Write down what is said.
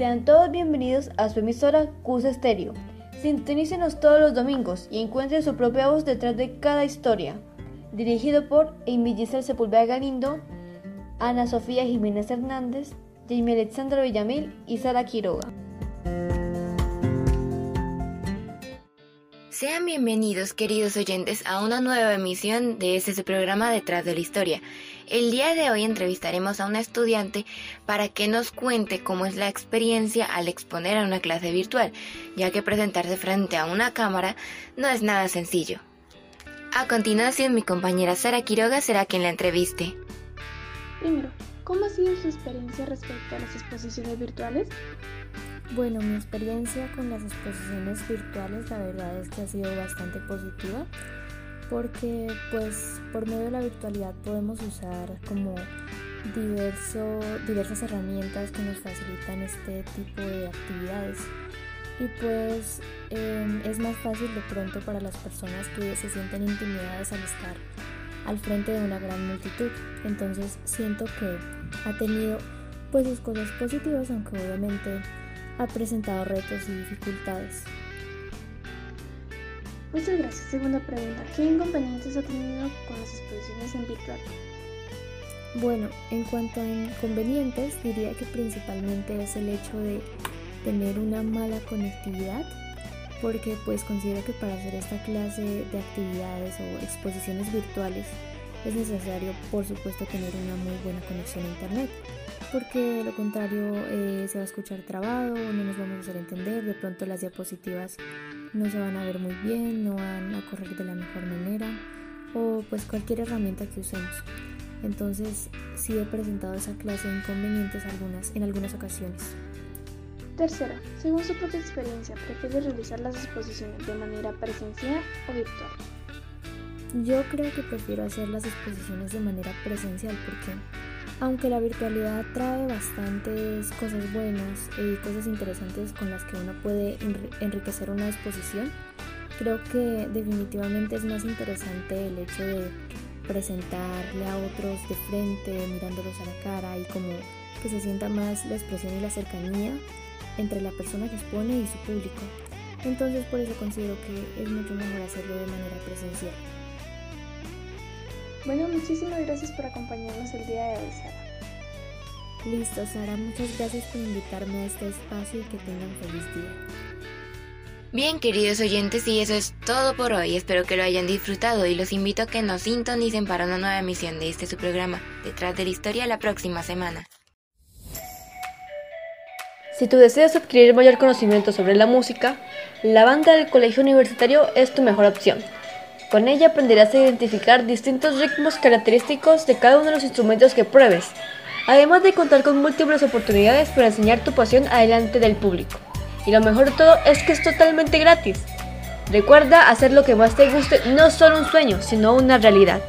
Sean todos bienvenidos a su emisora CUS Estéreo. Sintonícenos todos los domingos y encuentren su propia voz detrás de cada historia. Dirigido por Amy Giselle Sepúlveda Galindo, Ana Sofía Jiménez Hernández, Jamie Alexandra Villamil y Sara Quiroga. Sean bienvenidos, queridos oyentes, a una nueva emisión de este programa Detrás de la Historia. El día de hoy entrevistaremos a una estudiante para que nos cuente cómo es la experiencia al exponer a una clase virtual, ya que presentarse frente a una cámara no es nada sencillo. A continuación, mi compañera Sara Quiroga será quien la entreviste. Primero, ¿cómo ha sido su experiencia respecto a las exposiciones virtuales? Bueno, mi experiencia con las exposiciones virtuales la verdad es que ha sido bastante positiva porque pues por medio de la virtualidad podemos usar como diverso, diversas herramientas que nos facilitan este tipo de actividades. Y pues em, es más fácil de pronto para las personas que se sienten intimidadas al estar al frente de una gran multitud. Entonces siento que ha tenido pues sus cosas positivas aunque obviamente ha presentado retos y dificultades. Muchas gracias. Segunda pregunta. ¿Qué inconvenientes ha tenido con las exposiciones en virtual? Bueno, en cuanto a inconvenientes, diría que principalmente es el hecho de tener una mala conectividad, porque pues considero que para hacer esta clase de actividades o exposiciones virtuales es necesario, por supuesto, tener una muy buena conexión a internet porque de lo contrario eh, se va a escuchar trabado, no nos vamos a hacer entender, de pronto las diapositivas no se van a ver muy bien, no van a correr de la mejor manera o pues cualquier herramienta que usemos. Entonces sí he presentado esa clase de inconvenientes algunas, en algunas ocasiones. Tercero, según su propia experiencia, ¿prefiere realizar las exposiciones de manera presencial o virtual? Yo creo que prefiero hacer las exposiciones de manera presencial porque aunque la virtualidad trae bastantes cosas buenas y cosas interesantes con las que uno puede enriquecer una exposición, creo que definitivamente es más interesante el hecho de presentarle a otros de frente, mirándolos a la cara y como que se sienta más la expresión y la cercanía entre la persona que expone y su público. Entonces por eso considero que es mucho mejor hacerlo de manera presencial. Bueno, muchísimas gracias por acompañarnos el día de hoy, Sara. Listo, Sara, muchas gracias por invitarme a este espacio y que tengan feliz día. Bien, queridos oyentes, y eso es todo por hoy. Espero que lo hayan disfrutado y los invito a que nos sintonicen para una nueva emisión de este su programa, Detrás de la Historia, la próxima semana. Si tú deseas adquirir mayor conocimiento sobre la música, la banda del Colegio Universitario es tu mejor opción. Con ella aprenderás a identificar distintos ritmos característicos de cada uno de los instrumentos que pruebes, además de contar con múltiples oportunidades para enseñar tu pasión adelante del público. Y lo mejor de todo es que es totalmente gratis. Recuerda hacer lo que más te guste, no solo un sueño, sino una realidad.